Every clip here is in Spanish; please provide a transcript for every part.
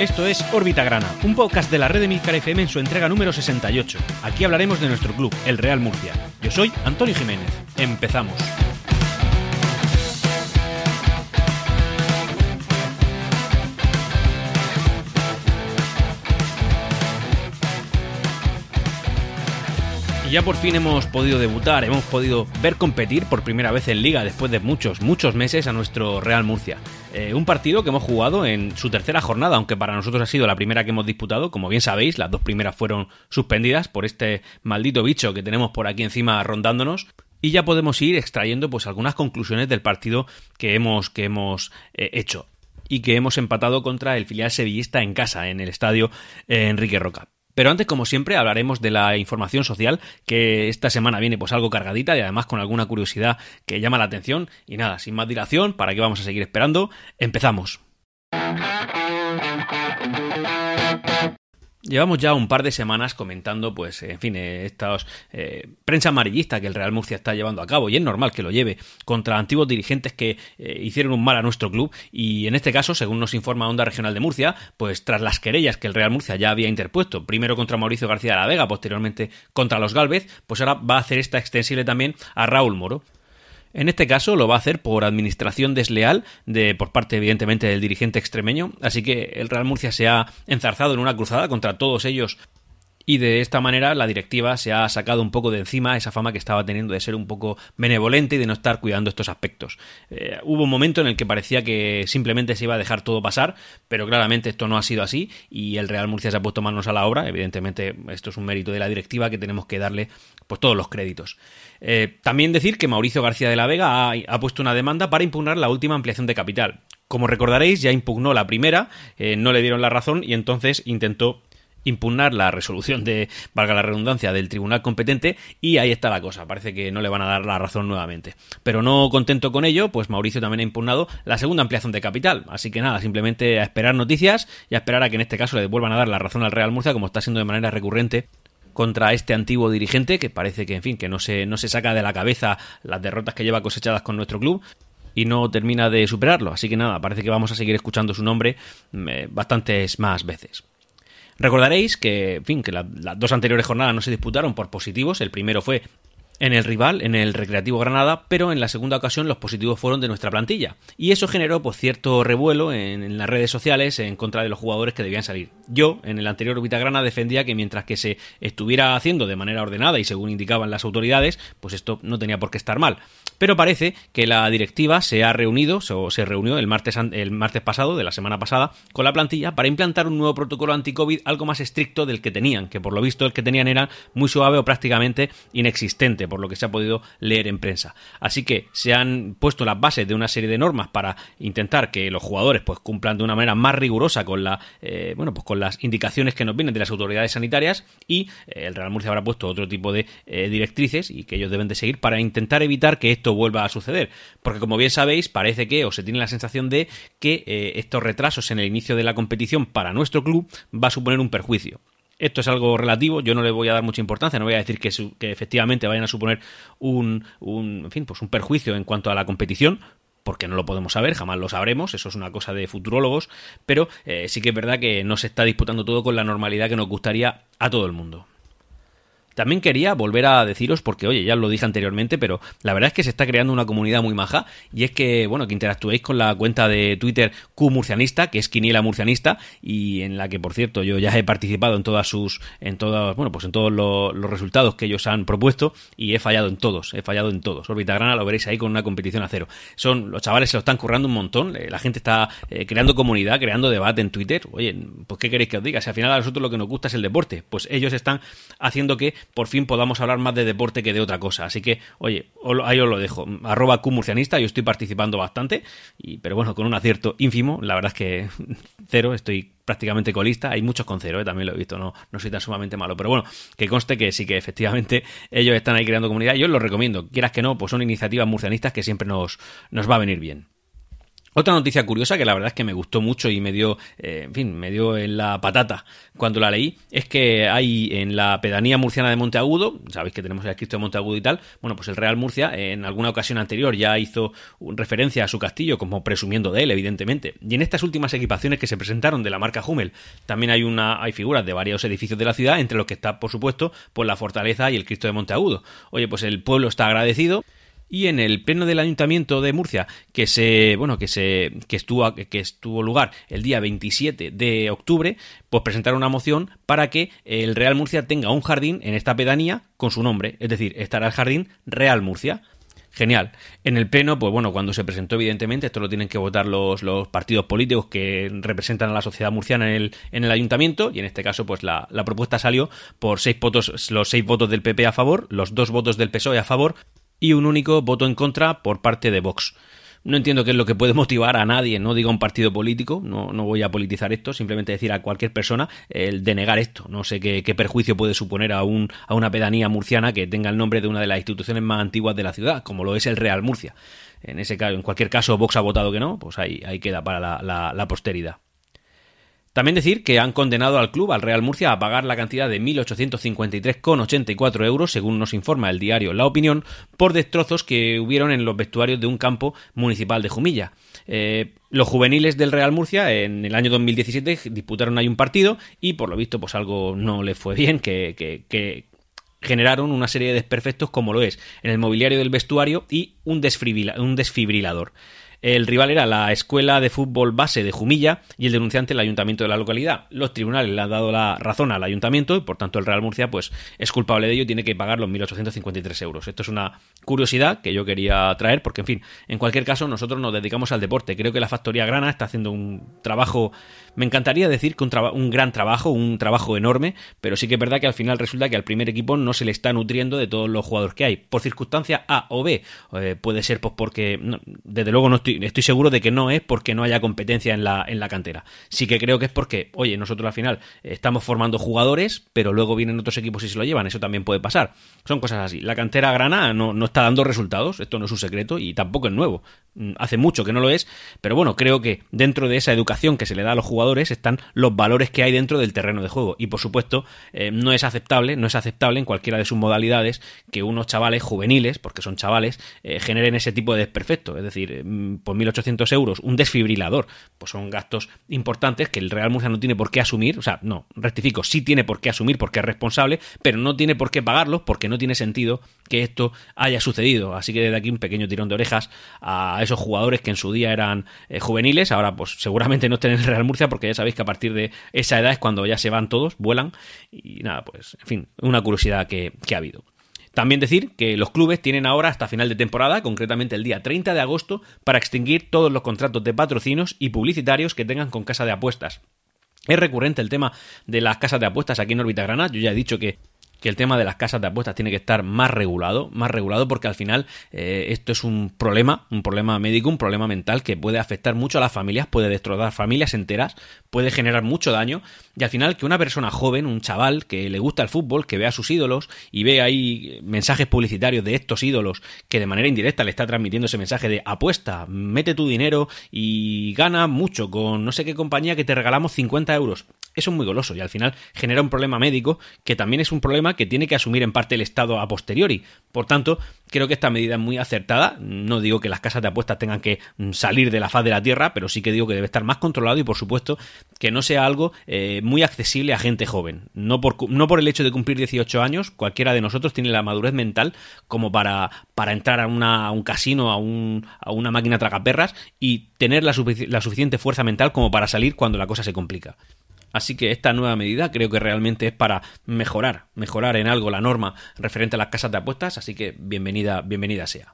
Esto es Órbita Grana, un podcast de la red de Milcar FM en su entrega número 68. Aquí hablaremos de nuestro club, el Real Murcia. Yo soy Antonio Jiménez. Empezamos. Ya por fin hemos podido debutar, hemos podido ver competir por primera vez en liga después de muchos, muchos meses a nuestro Real Murcia. Eh, un partido que hemos jugado en su tercera jornada, aunque para nosotros ha sido la primera que hemos disputado. Como bien sabéis, las dos primeras fueron suspendidas por este maldito bicho que tenemos por aquí encima rondándonos. Y ya podemos ir extrayendo pues algunas conclusiones del partido que hemos, que hemos eh, hecho y que hemos empatado contra el filial sevillista en casa, en el estadio eh, Enrique Roca. Pero antes, como siempre, hablaremos de la información social, que esta semana viene pues algo cargadita y además con alguna curiosidad que llama la atención. Y nada, sin más dilación, ¿para qué vamos a seguir esperando? Empezamos. Llevamos ya un par de semanas comentando, pues, en fin, eh, esta eh, prensa amarillista que el Real Murcia está llevando a cabo, y es normal que lo lleve, contra antiguos dirigentes que eh, hicieron un mal a nuestro club, y en este caso, según nos informa Onda Regional de Murcia, pues tras las querellas que el Real Murcia ya había interpuesto, primero contra Mauricio García de la Vega, posteriormente contra los Galvez, pues ahora va a hacer esta extensible también a Raúl Moro. En este caso lo va a hacer por administración desleal de por parte evidentemente del dirigente extremeño, así que el Real Murcia se ha enzarzado en una cruzada contra todos ellos y de esta manera la directiva se ha sacado un poco de encima esa fama que estaba teniendo de ser un poco benevolente y de no estar cuidando estos aspectos. Eh, hubo un momento en el que parecía que simplemente se iba a dejar todo pasar, pero claramente esto no ha sido así y el Real Murcia se ha puesto manos a la obra. Evidentemente esto es un mérito de la directiva que tenemos que darle pues todos los créditos. Eh, también decir que Mauricio García de la Vega ha, puesto una demanda para impugnar la última ampliación de capital. Como recordaréis, ya impugnó la primera, eh, no le dieron la razón y entonces intentó impugnar la resolución de, valga la redundancia, del tribunal competente y ahí está la cosa, parece que no le van a dar la razón nuevamente. Pero no contento con ello, pues Mauricio también ha impugnado la segunda ampliación de capital, así que nada, simplemente a esperar noticias y a esperar a que en este caso le vuelvan a dar la razón al Real Murcia como está siendo de manera recurrente contra este antiguo dirigente que parece que en fin que no se, no se saca de la cabeza las derrotas que lleva cosechadas con nuestro club y no termina de superarlo. Así que nada parece que vamos a seguir escuchando su nombre eh, bastantes más veces Recordaréis que, en fin, que las dos anteriores jornadas no se disputaron por positivos. El primero fue en el rival, en el Recreativo Granada, pero en la segunda ocasión los positivos fueron de nuestra plantilla. Y eso generó pues, cierto revuelo en, las redes sociales en contra de los jugadores que debían salir. Yo, en el anterior Grana, defendía que mientras que se estuviera haciendo de manera ordenada y según indicaban las autoridades, pues esto no tenía por qué estar mal. Pero parece que la directiva se ha reunido, o se reunió el martes, el martes pasado, de la semana pasada, con la plantilla para implantar un nuevo protocolo anti-COVID algo más estricto del que tenían, que por lo visto el que tenían era muy suave o prácticamente inexistente por lo que se ha podido leer en prensa. Así que se han puesto las bases de una serie de normas para intentar que los jugadores pues cumplan de una manera más rigurosa con la eh, bueno pues con las indicaciones que nos vienen de las autoridades sanitarias y eh, el Real Murcia habrá puesto otro tipo de eh, directrices y que ellos deben de seguir para intentar evitar que esto vuelva a suceder. Porque como bien sabéis, parece que o se tiene la sensación de que estos retrasos en el inicio de la competición para nuestro club va a suponer un perjuicio. Esto es algo relativo, yo no le voy a dar mucha importancia, no voy a decir que, que efectivamente vayan a suponer un, un, en fin, pues un perjuicio en cuanto a la competición, porque no lo podemos saber, jamás lo sabremos, eso es una cosa de futurólogos, pero eh, sí que es verdad que no se está disputando todo con la normalidad que nos gustaría a todo el mundo. También quería volver a deciros, porque oye, ya lo dije anteriormente, pero la verdad es que se está creando una comunidad muy maja y es que, bueno, que interactuéis con la cuenta de Twitter Q Murcianista, que es Quiniela Murcianista, y en la que, por cierto, yo ya he participado en todas sus, en todas, bueno, pues en todos los, resultados que ellos han propuesto y he fallado en todos, he fallado en todos. Orbita Grana lo veréis ahí con una competición a cero. Son, los chavales se lo están currando un montón, eh, la gente está eh, creando comunidad, creando debate en Twitter. Oye, pues ¿qué queréis que os diga? Si al final a nosotros lo que nos gusta es el deporte, pues ellos están haciendo que por fin podamos hablar más de deporte que de otra cosa. Así que, oye, ahí os lo dejo. Arroba Qmurcianista, yo estoy participando bastante, y, pero bueno, con un acierto ínfimo. La verdad es que cero, estoy prácticamente colista. Hay muchos con cero, ¿eh? también lo he visto, no, no soy tan sumamente malo. Pero bueno, que conste que sí que efectivamente ellos están ahí creando comunidad. Yo os lo recomiendo. Quieras que no, pues son iniciativas murcianistas que siempre nos, nos va a venir bien. Otra noticia curiosa que la verdad es que me gustó mucho y me dio, eh, en fin, me dio en la patata cuando la leí, es que hay en la pedanía murciana de Monteagudo, sabéis que tenemos el Cristo de Monteagudo y tal, bueno, pues el Real Murcia en alguna ocasión anterior ya hizo referencia a su castillo como presumiendo de él, evidentemente. Y en estas últimas equipaciones que se presentaron de la marca Hummel, también hay una hay figuras de varios edificios de la ciudad, entre los que está, por supuesto, pues la fortaleza y el Cristo de Monteagudo. Oye, pues el pueblo está agradecido y en el pleno del Ayuntamiento de Murcia que se bueno que se que estuvo que estuvo lugar el día 27 de octubre pues presentaron una moción para que el Real Murcia tenga un jardín en esta pedanía con su nombre es decir estará el jardín Real Murcia Genial. En el pleno, pues bueno, cuando se presentó, evidentemente, esto lo tienen que votar los, los partidos políticos que representan a la sociedad murciana en el, en el ayuntamiento, y en este caso, pues la, la propuesta salió por seis votos, los seis votos del PP a favor, los dos votos del PSOE a favor, y un único voto en contra por parte de Vox. No entiendo qué es lo que puede motivar a nadie, no digo a un partido político, no, no voy a politizar esto, simplemente decir a cualquier persona el denegar esto. No sé qué, qué, perjuicio puede suponer a, un, a una pedanía murciana que tenga el nombre de una de las instituciones más antiguas de la ciudad, como lo es el Real Murcia. En ese caso, en cualquier caso, Vox ha votado que no, pues ahí, ahí queda para la, la, la posteridad. También decir que han condenado al club, al Real Murcia, a pagar la cantidad de 1.853,84 euros, según nos informa el diario La Opinión, por destrozos que hubieron en los vestuarios de un campo municipal de Jumilla. Eh, los juveniles del Real Murcia en el año 2017 disputaron ahí un partido y por lo visto pues algo no les fue bien, que, que, generaron una serie de desperfectos como lo es en el mobiliario del vestuario y un desfibrilador. El rival era la Escuela de Fútbol Base de Jumilla y el denunciante el ayuntamiento de la localidad. Los tribunales le han dado la razón al ayuntamiento y por tanto el Real Murcia pues es culpable de ello y tiene que pagar los 1.853 euros. Esto es una curiosidad que yo quería traer porque en fin, en cualquier caso nosotros nos dedicamos al deporte. Creo que la Factoría Grana está haciendo un trabajo, me encantaría decir que un, un gran trabajo, un trabajo enorme, pero sí que es verdad que al final resulta que al primer equipo no se le está nutriendo de todos los jugadores que hay. Por circunstancia A o B, eh, puede ser pues porque desde luego no estoy estoy, seguro de que no es porque no haya competencia en la, en la cantera. Sí que creo que es porque, oye, nosotros al final estamos formando jugadores, pero luego vienen otros equipos y se lo llevan. Eso también puede pasar. Son cosas así. La cantera grana no, no está dando resultados, esto no es un secreto y tampoco es nuevo. Mm, hace mucho que no lo es, pero bueno, creo que dentro de esa educación que se le da a los jugadores están los valores que hay dentro del terreno de juego. Y por supuesto, eh, no es aceptable, no es aceptable en cualquiera de sus modalidades que unos chavales juveniles, porque son chavales, eh, generen ese tipo de desperfecto. Es decir, mm, por 1.800 euros, un desfibrilador, pues son gastos importantes que el Real Murcia no tiene por qué asumir. O sea, no, rectifico, sí tiene por qué asumir porque es responsable, pero no tiene por qué pagarlos porque no tiene sentido que esto haya sucedido. Así que desde aquí un pequeño tirón de orejas a esos jugadores que en su día eran eh, juveniles, ahora pues seguramente no estén en el Real Murcia porque ya sabéis que a partir de esa edad es cuando ya se van todos, vuelan y nada, pues en fin, una curiosidad que, que ha habido. También decir que los clubes tienen ahora hasta final de temporada, concretamente el día 30 de agosto, para extinguir todos los contratos de patrocinios y publicitarios que tengan con casa de apuestas. Es recurrente el tema de las casas de apuestas aquí en Orbita Granada. Yo ya he dicho que que el tema de las casas de apuestas tiene que estar más regulado, más regulado porque al final eh, esto es un problema, un problema médico, un problema mental que puede afectar mucho a las familias, puede destrozar familias enteras, puede generar mucho daño y al final que una persona joven, un chaval que le gusta el fútbol, que ve a sus ídolos y ve ahí mensajes publicitarios de estos ídolos que de manera indirecta le está transmitiendo ese mensaje de apuesta, mete tu dinero y gana mucho con no sé qué compañía que te regalamos 50 euros. Eso es muy goloso y al final genera un problema médico que también es un problema que tiene que asumir en parte el Estado a posteriori. Por tanto, creo que esta medida es muy acertada. No digo que las casas de apuestas tengan que mm, salir de la faz de la tierra, pero sí que digo que debe estar más controlado y, por supuesto, que no sea algo eh, muy accesible a gente joven. No por, no por el hecho de cumplir 18 años, cualquiera de nosotros tiene la madurez mental como para, para entrar a, una, un casino, a, un, a una máquina tragaperras y tener la, la suficiente fuerza mental como para salir cuando la cosa se complica. Así que esta nueva medida creo que realmente es para mejorar, mejorar en algo la norma referente a las casas de apuestas, así que bienvenida, bienvenida sea.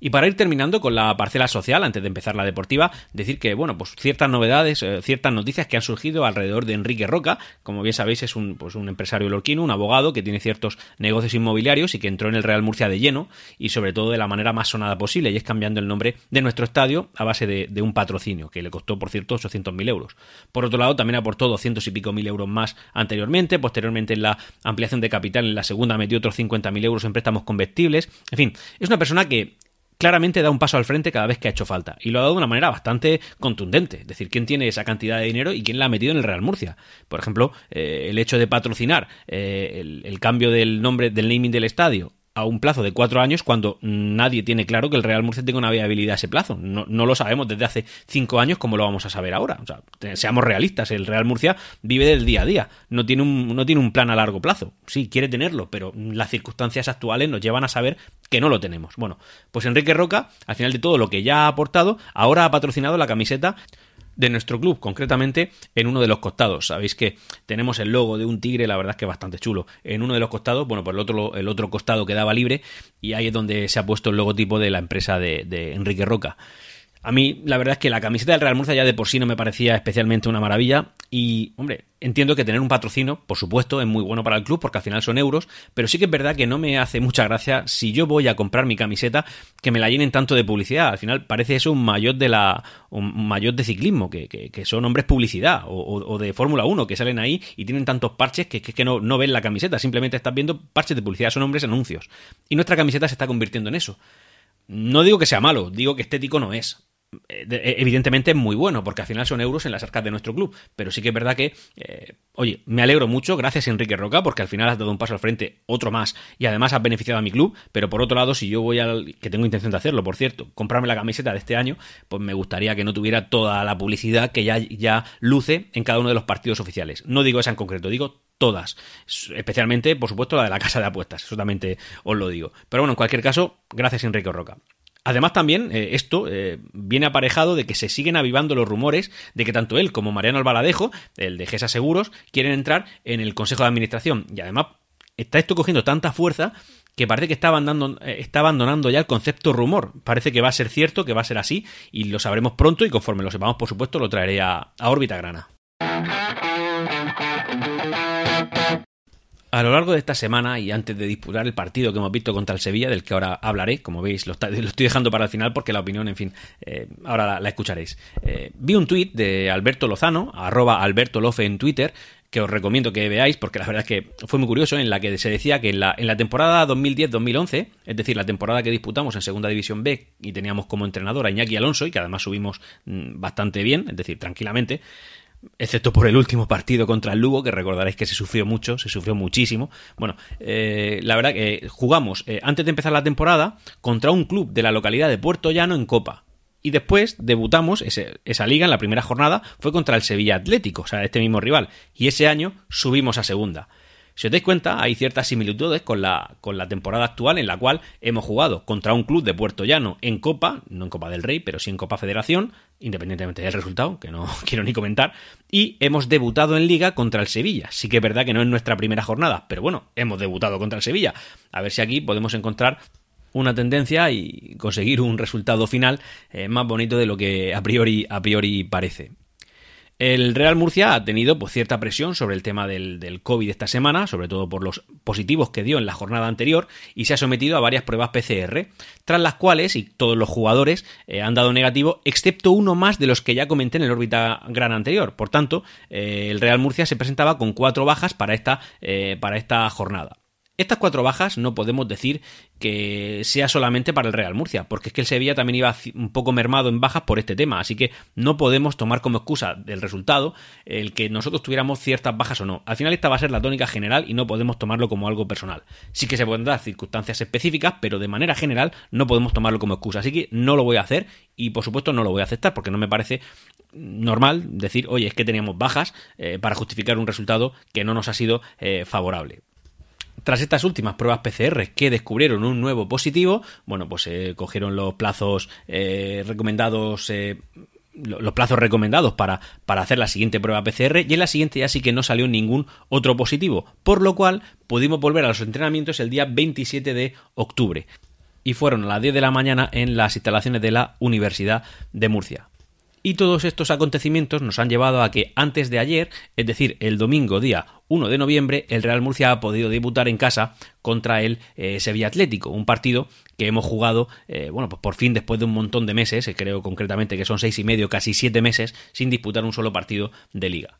Y para ir terminando con la parcela social, antes de empezar la deportiva, decir que, bueno, pues ciertas novedades, eh, ciertas noticias que han surgido alrededor de Enrique Roca. Como bien sabéis, es un, pues un empresario lorquino, un abogado que tiene ciertos negocios inmobiliarios y que entró en el Real Murcia de lleno y sobre todo de la manera más sonada posible, y es cambiando el nombre de nuestro estadio a base de, un patrocinio, que le costó, por cierto, 800.000 euros. Por otro lado, también aportó 200 y pico mil euros más anteriormente, posteriormente en la ampliación de capital, en la segunda metió otros 50.000 euros en préstamos convertibles. En fin, es una persona que claramente da un paso al frente cada vez que ha hecho falta. Y lo ha dado de una manera bastante contundente. Es decir, quién tiene esa cantidad de dinero y quién la ha metido en el Real Murcia. Por ejemplo, eh, el hecho de patrocinar eh, el, el, cambio del nombre, del naming del estadio a un plazo de cuatro años cuando nadie tiene claro que el Real Murcia tenga una viabilidad a ese plazo. No, no, lo sabemos desde hace cinco años como lo vamos a saber ahora. O sea, seamos realistas, el Real Murcia vive del día a día, no tiene, un, no tiene un plan a largo plazo. Sí, quiere tenerlo, pero las circunstancias actuales nos llevan a saber que no lo tenemos. Bueno, pues Enrique Roca, al final de todo lo que ya ha aportado, ahora ha patrocinado la camiseta de nuestro club, concretamente en uno de los costados. Sabéis que tenemos el logo de un tigre, la verdad es que es bastante chulo. En uno de los costados, bueno, pues el otro, el otro costado quedaba libre y ahí es donde se ha puesto el logotipo de la empresa de, de Enrique Roca. A mí, la verdad es que la camiseta del Real Murcia ya de por sí no me parecía especialmente una maravilla. Y, hombre, entiendo que tener un patrocinio, por supuesto, es muy bueno para el club porque al final son euros. Pero sí que es verdad que no me hace mucha gracia si yo voy a comprar mi camiseta que me la llenen tanto de publicidad. Al final parece eso un mayor de la un mayor de ciclismo, que, que, son hombres publicidad o, o, o de Fórmula 1 que salen ahí y tienen tantos parches que, que, que no, no ven la camiseta. Simplemente estás viendo parches de publicidad, son hombres anuncios. Y nuestra camiseta se está convirtiendo en eso. No digo que sea malo, digo que estético no es evidentemente es muy bueno, porque al final son euros en las arcas de nuestro club. Pero sí que es verdad que, eh, oye, me alegro mucho, gracias Enrique Roca, porque al final has dado un paso al frente, otro más, y además has beneficiado a mi club. Pero por otro lado, si yo voy al. que tengo intención de hacerlo, por cierto, comprarme la camiseta de este año, pues me gustaría que no tuviera toda la publicidad que ya, ya luce en cada uno de los partidos oficiales. No digo esa en concreto, digo todas. Especialmente, por supuesto, la de la casa de apuestas. Solamente os lo digo. Pero bueno, en cualquier caso, gracias Enrique Roca. Además también eh, esto eh, viene aparejado de que se siguen avivando los rumores de que tanto él como Mariano Albaladejo, el de GESA Seguros, quieren entrar en el Consejo de Administración. Y además está esto cogiendo tanta fuerza que parece que está abandonando, eh, está abandonando ya el concepto rumor. Parece que va a ser cierto, que va a ser así, y lo sabremos pronto y conforme lo sepamos, por supuesto, lo traeré a, a órbita grana. A lo largo de esta semana y antes de disputar el partido que hemos visto contra el Sevilla, del que ahora hablaré, como veis, lo, está, lo estoy dejando para el final porque la opinión, en fin, eh, ahora la, escucharéis. Eh, vi un tuit de Alberto Lozano, arroba Alberto Lofe en Twitter, que os recomiendo que veáis porque la verdad es que fue muy curioso, en la que se decía que en la, en la temporada 2010-2011, es decir, la temporada que disputamos en Segunda División B y teníamos como entrenador a Iñaki Alonso y que además subimos mmm, bastante bien, es decir, tranquilamente, excepto por el último partido contra el Lugo, que recordaréis que se sufrió mucho, se sufrió muchísimo. Bueno, eh, la verdad que jugamos eh, antes de empezar la temporada contra un club de la localidad de Puerto Llano en Copa. Y después debutamos, ese, esa liga en la primera jornada fue contra el Sevilla Atlético, o sea, este mismo rival. Y ese año subimos a segunda. Si os dais cuenta, hay ciertas similitudes con la, con la temporada actual en la cual hemos jugado contra un club de Puerto Llano en Copa, no en Copa del Rey, pero sí en Copa Federación, independientemente del resultado, que no quiero ni comentar, y hemos debutado en Liga contra el Sevilla. Sí que es verdad que no es nuestra primera jornada, pero bueno, hemos debutado contra el Sevilla. A ver si aquí podemos encontrar una tendencia y conseguir un resultado final eh, más bonito de lo que a priori, a priori parece. El Real Murcia ha tenido pues, cierta presión sobre el tema del, COVID esta semana, sobre todo por los positivos que dio en la jornada anterior, y se ha sometido a varias pruebas PCR, tras las cuales, y todos los jugadores eh, han dado negativo, excepto uno más de los que ya comenté en el órbita gran anterior. Por tanto, eh, el Real Murcia se presentaba con cuatro bajas para esta, eh, para esta jornada. Estas cuatro bajas no podemos decir que sea solamente para el Real Murcia, porque es que el Sevilla también iba un poco mermado en bajas por este tema, así que no podemos tomar como excusa del resultado el que nosotros tuviéramos ciertas bajas o no. Al final esta va a ser la tónica general y no podemos tomarlo como algo personal. Sí que se pueden dar circunstancias específicas, pero de manera general no podemos tomarlo como excusa, así que no lo voy a hacer y por supuesto no lo voy a aceptar porque no me parece normal decir, oye, es que teníamos bajas eh, para justificar un resultado que no nos ha sido eh, favorable. Tras estas últimas pruebas PCR que descubrieron un nuevo positivo, bueno, pues eh, cogieron los plazos eh, recomendados. Eh, los plazos recomendados para, para hacer la siguiente prueba PCR y en la siguiente ya sí que no salió ningún otro positivo, por lo cual pudimos volver a los entrenamientos el día 27 de octubre y fueron a las 10 de la mañana en las instalaciones de la Universidad de Murcia. Y todos estos acontecimientos nos han llevado a que antes de ayer, es decir, el domingo día 1 de noviembre, el Real Murcia ha podido debutar en casa contra el eh, Sevilla Atlético, un partido que hemos jugado, eh, bueno, pues por fin después de un montón de meses, eh, creo concretamente que son seis y medio, casi siete meses, sin disputar un solo partido de liga.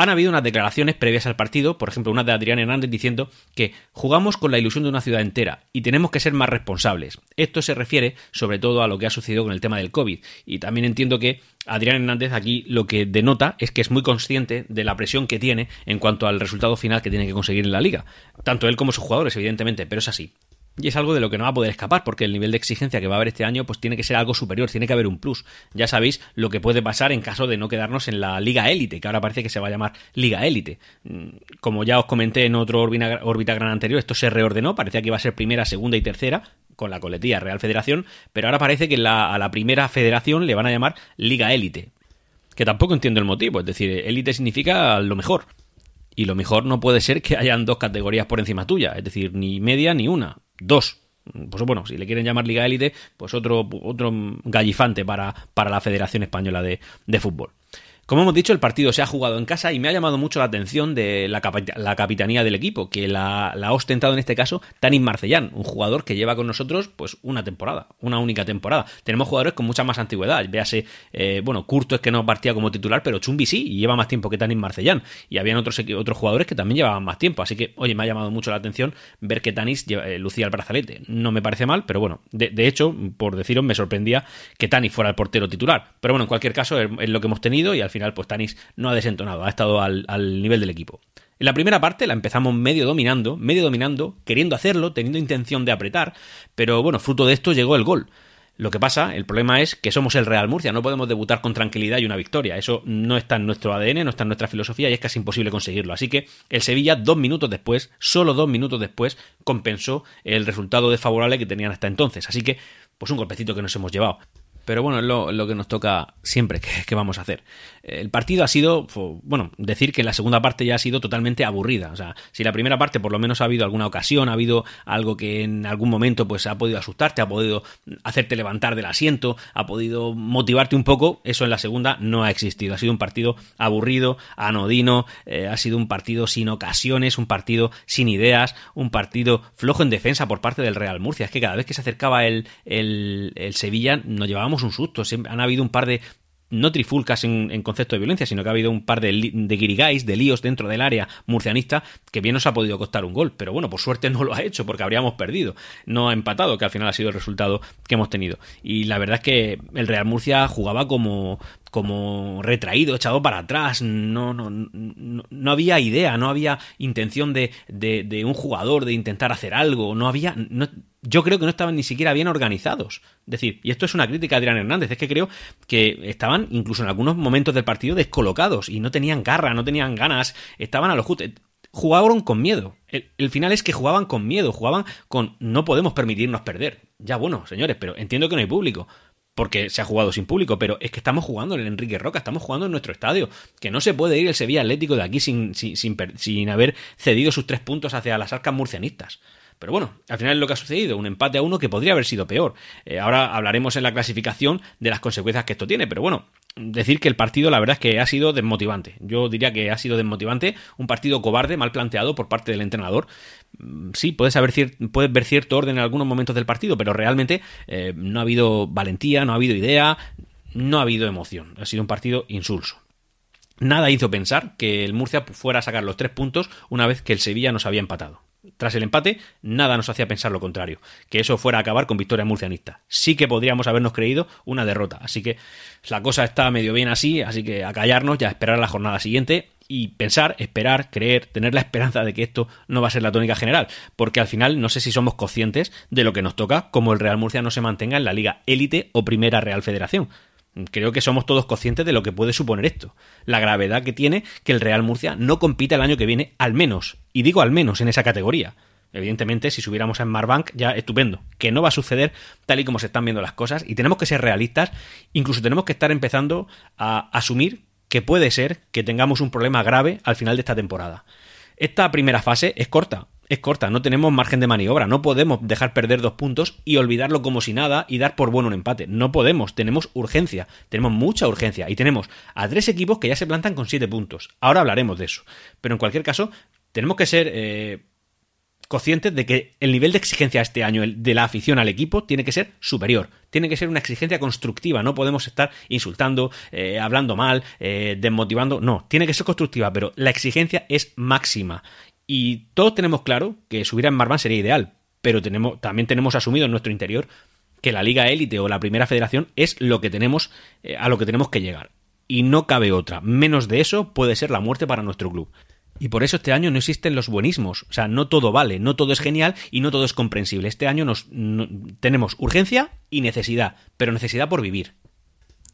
Han habido unas declaraciones previas al partido, por ejemplo, una de Adrián Hernández diciendo que jugamos con la ilusión de una ciudad entera y tenemos que ser más responsables. Esto se refiere sobre todo a lo que ha sucedido con el tema del COVID. Y también entiendo que Adrián Hernández aquí lo que denota es que es muy consciente de la presión que tiene en cuanto al resultado final que tiene que conseguir en la liga. Tanto él como sus jugadores, evidentemente, pero es así. Y es algo de lo que no va a poder escapar, porque el nivel de exigencia que va a haber este año, pues tiene que ser algo superior, tiene que haber un plus. Ya sabéis lo que puede pasar en caso de no quedarnos en la Liga Élite, que ahora parece que se va a llamar Liga Élite. Mm, como ya os comenté en otro órbita gran anterior, esto se reordenó, parecía que iba a ser primera, segunda y tercera, con la coletilla Real Federación, pero ahora parece que a la primera federación le van a llamar Liga Élite. Que tampoco entiendo el motivo, es decir, élite significa lo mejor. Y lo mejor no puede ser que hayan dos categorías por encima tuya, es decir, ni media ni una dos. Pues bueno, si le quieren llamar Liga Élite, pues otro, otro gallifante para, para la Federación Española de, de Fútbol. Como hemos dicho, el partido se ha jugado en casa y me ha llamado mucho la atención de la, capitanía del equipo, que la, ha ostentado en este caso Tanis Marcellán, un jugador que lleva con nosotros pues una temporada, una única temporada. Tenemos jugadores con mucha más antigüedad, véase, eh, bueno, Curto es que no partía como titular, pero Chumbi sí, y lleva más tiempo que Tanis Marcellán. Y habían otros, otros jugadores que también llevaban más tiempo, así que, oye, me ha llamado mucho la atención ver que Tanis eh, lucía el brazalete. No me parece mal, pero bueno, de, hecho, por deciros, me sorprendía que Tanis fuera el portero titular. Pero bueno, en cualquier caso, es lo que hemos tenido y al final pues Tanis no ha desentonado, ha estado al, al nivel del equipo. En la primera parte la empezamos medio dominando, medio dominando, queriendo hacerlo, teniendo intención de apretar, pero bueno, fruto de esto llegó el gol. Lo que pasa, el problema es que somos el Real Murcia, no podemos debutar con tranquilidad y una victoria. Eso no está en nuestro ADN, no está en nuestra filosofía y es casi imposible conseguirlo. Así que el Sevilla, dos minutos después, solo dos minutos después, compensó el resultado desfavorable que tenían hasta entonces. Así que, pues un golpecito que nos hemos llevado. Pero bueno, es lo, que nos toca siempre que, vamos a hacer. El partido ha sido, bueno, decir que la segunda parte ya ha sido totalmente aburrida. O sea, si la primera parte por lo menos ha habido alguna ocasión, ha habido algo que en algún momento pues ha podido asustarte, ha podido hacerte levantar del asiento, ha podido motivarte un poco, eso en la segunda no ha existido. Ha sido un partido aburrido, anodino, eh, ha sido un partido sin ocasiones, un partido sin ideas, un partido flojo en defensa por parte del Real Murcia. Es que cada vez que se acercaba el, el, el Sevilla nos llevábamos un susto. han habido un par de no trifulcas en, concepto de violencia, sino que ha habido un par de, de guirigais, de líos dentro del área murcianista, que bien nos ha podido costar un gol. Pero bueno, por suerte no lo ha hecho, porque habríamos perdido. No ha empatado, que al final ha sido el resultado que hemos tenido. Y la verdad es que el Real Murcia jugaba como, como retraído, echado para atrás, no, no, no, había idea, no había intención de, de, un jugador de intentar hacer algo, no había, yo creo que no estaban ni siquiera bien organizados. Es decir, y esto es una crítica a Adrián Hernández, es que creo que estaban incluso en algunos momentos del partido descolocados y no tenían garra, no tenían ganas, estaban a los jugaban con miedo. el, final es que jugaban con miedo, jugaban con no podemos permitirnos perder. Ya bueno, señores, pero entiendo que no hay público porque se ha jugado sin público, pero es que estamos jugando en el Enrique Roca, estamos jugando en nuestro estadio, que no se puede ir el Sevilla Atlético de aquí sin, sin, sin, haber cedido sus tres puntos hacia las arcas murcianistas. Pero bueno, al final es lo que ha sucedido, un empate a uno que podría haber sido peor. Eh, ahora hablaremos en la clasificación de las consecuencias que esto tiene, pero bueno, decir que el partido la verdad es que ha sido desmotivante. Yo diría que ha sido desmotivante, un partido cobarde, mal planteado por parte del entrenador, Mm, sí, puedes, haber puedes ver cierto orden en algunos momentos del partido, pero realmente eh, no ha habido valentía, no ha habido idea, no ha habido emoción. Ha sido un partido insulso. Nada hizo pensar que el Murcia fuera a sacar los tres puntos una vez que el Sevilla nos había empatado. Tras el empate, nada nos hacía pensar lo contrario, que eso fuera a acabar con victoria murcianista. Sí que podríamos habernos creído una derrota, así que la cosa está medio bien así, así que a callarnos y a esperar la jornada siguiente y pensar, esperar, creer, tener la esperanza de que esto no va a ser la tónica general, porque al final no sé si somos conscientes de lo que nos toca como el Real Murcia no se mantenga en la Liga Élite o Primera Real Federación. Creo que somos todos conscientes de lo que puede suponer esto, la gravedad que tiene que el Real Murcia no compita el año que viene, al menos, y digo al menos en esa categoría. Evidentemente, si subiéramos a Marbank, ya estupendo. Que no va a suceder tal y como se están viendo las cosas. Y tenemos que ser realistas. Incluso tenemos que estar empezando a asumir que puede ser que tengamos un problema grave al final de esta temporada. Esta primera fase es corta, es corta, no tenemos margen de maniobra, no podemos dejar perder dos puntos y olvidarlo como si nada y dar por bueno un empate. No podemos, tenemos urgencia, tenemos mucha urgencia y tenemos a tres equipos que ya se plantan con siete puntos. Ahora hablaremos de eso. Pero en cualquier caso, tenemos que ser eh, conscientes de que el nivel de exigencia este año de la afición al equipo tiene que ser superior. Tiene que ser una exigencia constructiva. No podemos estar insultando, eh, hablando mal, eh, desmotivando. No, tiene que ser constructiva, pero la exigencia es máxima. Y todos tenemos claro que subir a Marván sería ideal, pero tenemos, también tenemos asumido en nuestro interior que la Liga Élite o la Primera Federación es lo que tenemos, eh, a lo que tenemos que llegar. Y no cabe otra. Menos de eso puede ser la muerte para nuestro club. Y por eso este año no existen los buenismos. O sea, no todo vale, no todo es genial y no todo es comprensible. Este año nos, tenemos urgencia y necesidad, pero necesidad por vivir.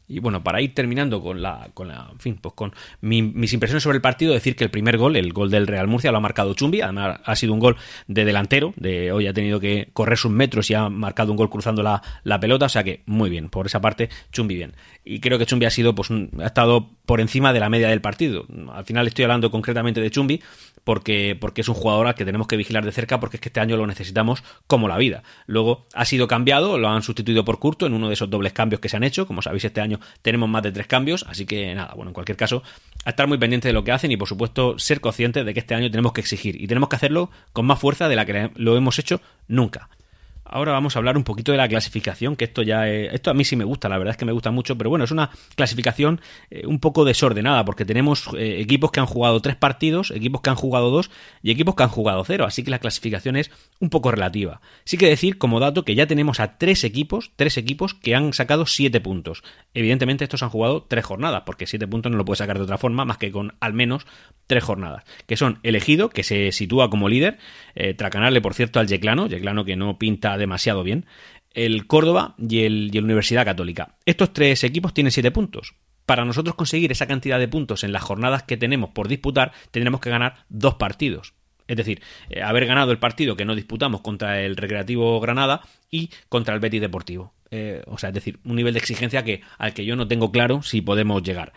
Y bueno, para ir terminando con la, con la, fin, pues con mis impresiones sobre el partido, decir que el primer gol, el gol del Real Murcia, lo ha marcado Chumbi, además ha sido un gol de delantero, de hoy ha tenido que correr sus metros y ha marcado un gol cruzando la, la pelota, o sea que muy bien, por esa parte, Chumbi bien. Y creo que Chumbi ha sido, pues, ha estado por encima de la media del partido. Al final estoy hablando concretamente de Chumbi, porque, porque es un jugador al que tenemos que vigilar de cerca porque es que este año lo necesitamos como la vida. Luego ha sido cambiado, lo han sustituido por Curto en uno de esos dobles cambios que se han hecho. Como sabéis, este año tenemos más de tres cambios, así que nada, bueno, en cualquier caso, a estar muy pendiente de lo que hacen y por supuesto ser conscientes de que este año tenemos que exigir y tenemos que hacerlo con más fuerza de la que lo hemos hecho nunca. Ahora vamos a hablar un poquito de la clasificación, que esto ya esto a mí sí me gusta, la verdad es que me gusta mucho, pero bueno, es una clasificación eh, un poco desordenada porque tenemos eh, equipos que han jugado tres partidos, equipos que han jugado dos y equipos que han jugado cero, así que la clasificación es un poco relativa. Sí que decir como dato que ya tenemos a tres equipos, tres equipos que han sacado siete puntos. Evidentemente estos han jugado tres jornadas, porque siete puntos no lo puede sacar de otra forma más que con al menos tres jornadas, que son elegido, que se sitúa como líder, eh, tracanarle por cierto al Yeclano, Yeclano que no pinta demasiado bien, el Córdoba y el, y Universidad Católica. Estos tres equipos tienen siete puntos. Para nosotros conseguir esa cantidad de puntos en las jornadas que tenemos por disputar, tendremos que ganar dos partidos. Es decir, eh, haber ganado el partido que no disputamos contra el Recreativo Granada y contra el Betis Deportivo. Eh, o sea, es decir, un nivel de exigencia que, al que yo no tengo claro si podemos llegar.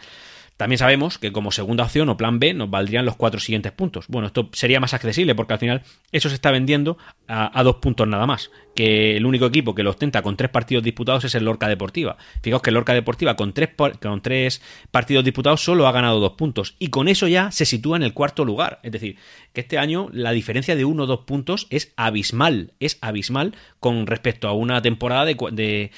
También sabemos que como segunda opción o plan B nos valdrían los cuatro siguientes puntos. Bueno, esto sería más accesible porque al final eso se está vendiendo a, dos puntos nada más. Que el único equipo que lo ostenta con tres partidos disputados es el Lorca Deportiva. Fijaos que el Lorca Deportiva con tres, con tres partidos disputados solo ha ganado dos puntos. Y con eso ya se sitúa en el cuarto lugar. Es decir, que este año la diferencia de uno o dos puntos es abismal. Es abismal con respecto a una temporada de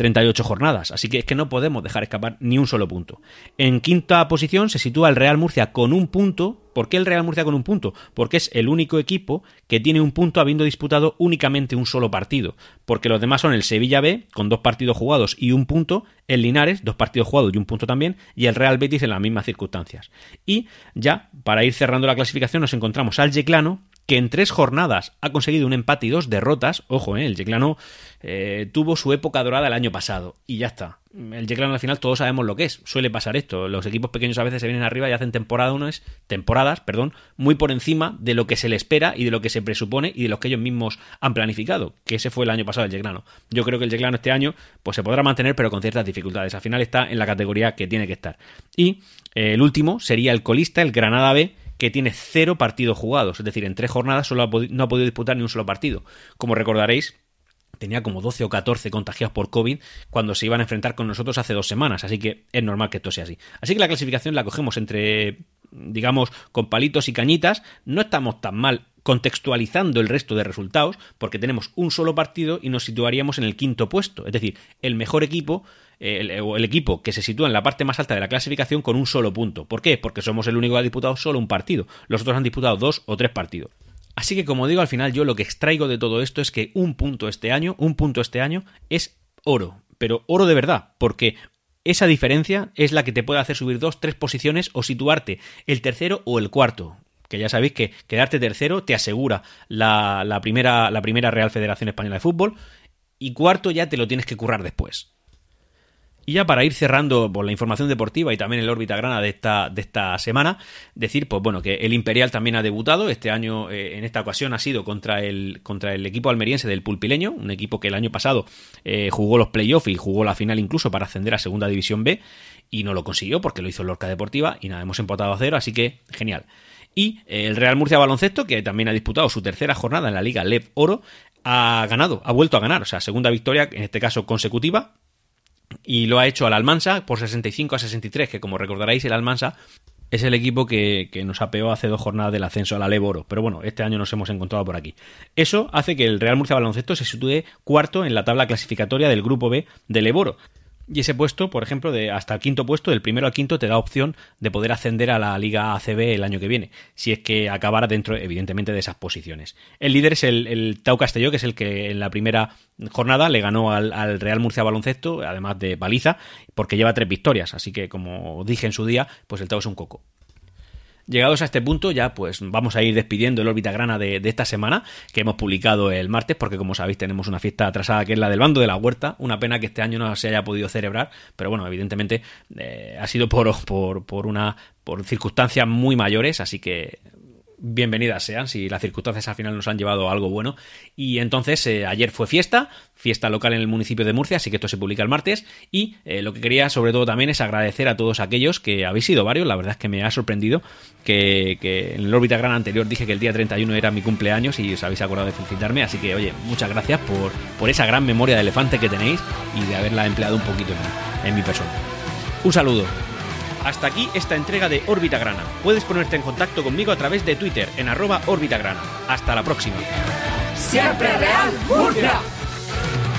38 jornadas, así que es que no podemos dejar escapar ni un solo punto. En quinta posición se sitúa el Real Murcia con un punto. ¿Por qué el Real Murcia con un punto? Porque es el único equipo que tiene un punto habiendo disputado únicamente un solo partido, porque los demás son el Sevilla B con dos partidos jugados y un punto, el Linares, dos partidos jugados y un punto también, y el Real Betis en las mismas circunstancias. Y ya, para ir cerrando la clasificación, nos encontramos al Yeclano que en tres jornadas ha conseguido un empate y dos derrotas. Ojo, eh, el Yeclano eh, tuvo su época dorada el año pasado y ya está. El Yeclano al final todos sabemos lo que es. Suele pasar esto. Los equipos pequeños a veces se vienen arriba y hacen temporadas, temporadas, perdón, muy por encima de lo que se le espera y de lo que se presupone y de lo que ellos mismos han planificado. Que ese fue el año pasado el Yeclano. Yo creo que el Yeclano este año pues se podrá mantener pero con ciertas dificultades. Al final está en la categoría que tiene que estar. Y eh, el último sería el colista, el Granada B, que tiene cero partidos jugados, es decir, en tres jornadas solo no ha podido disputar ni un solo partido. Como recordaréis, tenía como 12 o 14 contagiados por COVID cuando se iban a enfrentar con nosotros hace dos semanas, así que es normal que esto sea así. Así que la clasificación la cogemos entre, digamos, con palitos y cañitas, no estamos tan mal contextualizando el resto de resultados, porque tenemos un solo partido y nos situaríamos en el quinto puesto, es decir, el mejor equipo el, el, equipo que se sitúa en la parte más alta de la clasificación con un solo punto. ¿Por qué? Porque somos el único que ha disputado solo un partido. Los otros han disputado dos o tres partidos. Así que como digo, al final yo lo que extraigo de todo esto es que un punto este año, un punto este año es oro, pero oro de verdad, porque esa diferencia es la que te puede hacer subir dos, tres posiciones o situarte el tercero o el cuarto. Que ya sabéis que quedarte tercero te asegura la, la, primera, la primera Real Federación Española de Fútbol y cuarto ya te lo tienes que currar después. Y ya para ir cerrando por la información deportiva y también el órbita grana de esta, de esta semana, decir pues bueno que el Imperial también ha debutado, este año eh, en esta ocasión ha sido contra el, contra el equipo almeriense del Pulpileño, un equipo que el año pasado eh, jugó los playoffs y jugó la final incluso para ascender a Segunda División B y no lo consiguió porque lo hizo Lorca Deportiva y nada, hemos empatado a cero, así que genial. Y eh, el Real Murcia Baloncesto, que también ha disputado su tercera jornada en la Liga LEV Oro, ha ganado, ha vuelto a ganar, o sea, segunda victoria, en este caso consecutiva, y lo ha hecho al Almansa por 65 a 63, que como recordaréis el Almansa es el equipo que, nos apeó hace dos jornadas del ascenso a la Leboro. Pero bueno, este año nos hemos encontrado por aquí. Eso hace que el Real Murcia Baloncesto se sitúe cuarto en la tabla clasificatoria del grupo B de Leboro. Y ese puesto, por ejemplo, de hasta el quinto puesto, del primero al quinto, te da opción de poder ascender a la Liga ACB el año que viene, si es que acabara dentro, evidentemente, de esas posiciones. El líder es el, Tau Castelló, que es el que en la primera jornada le ganó al, al, Real Murcia Baloncesto, además de baliza, porque lleva tres victorias. Así que, como dije en su día, pues el Tau es un coco. Llegados a este punto, ya pues vamos a ir despidiendo el órbita grana de, esta semana, que hemos publicado el martes, porque como sabéis tenemos una fiesta atrasada que es la del bando de la huerta. Una pena que este año no se haya podido celebrar, pero bueno, evidentemente eh, ha sido por, por, por una por circunstancias muy mayores, así que bienvenidas sean si las circunstancias al final nos han llevado a algo bueno. Y entonces eh, ayer fue fiesta, fiesta local en el municipio de Murcia, así que esto se publica el martes. Y eh, lo que quería sobre todo también es agradecer a todos aquellos que habéis sido varios, la verdad es que me ha sorprendido que, en el órbita gran anterior dije que el día 31 era mi cumpleaños y os habéis acordado de felicitarme, así que oye, muchas gracias por, por esa gran memoria de elefante que tenéis y de haberla empleado un poquito en mi persona. Un saludo. Hasta aquí esta entrega de Órbita Grana. Puedes ponerte en contacto conmigo a través de Twitter en arroba Órbita Grana. Hasta la próxima. Siempre real, Murcia. Thank you.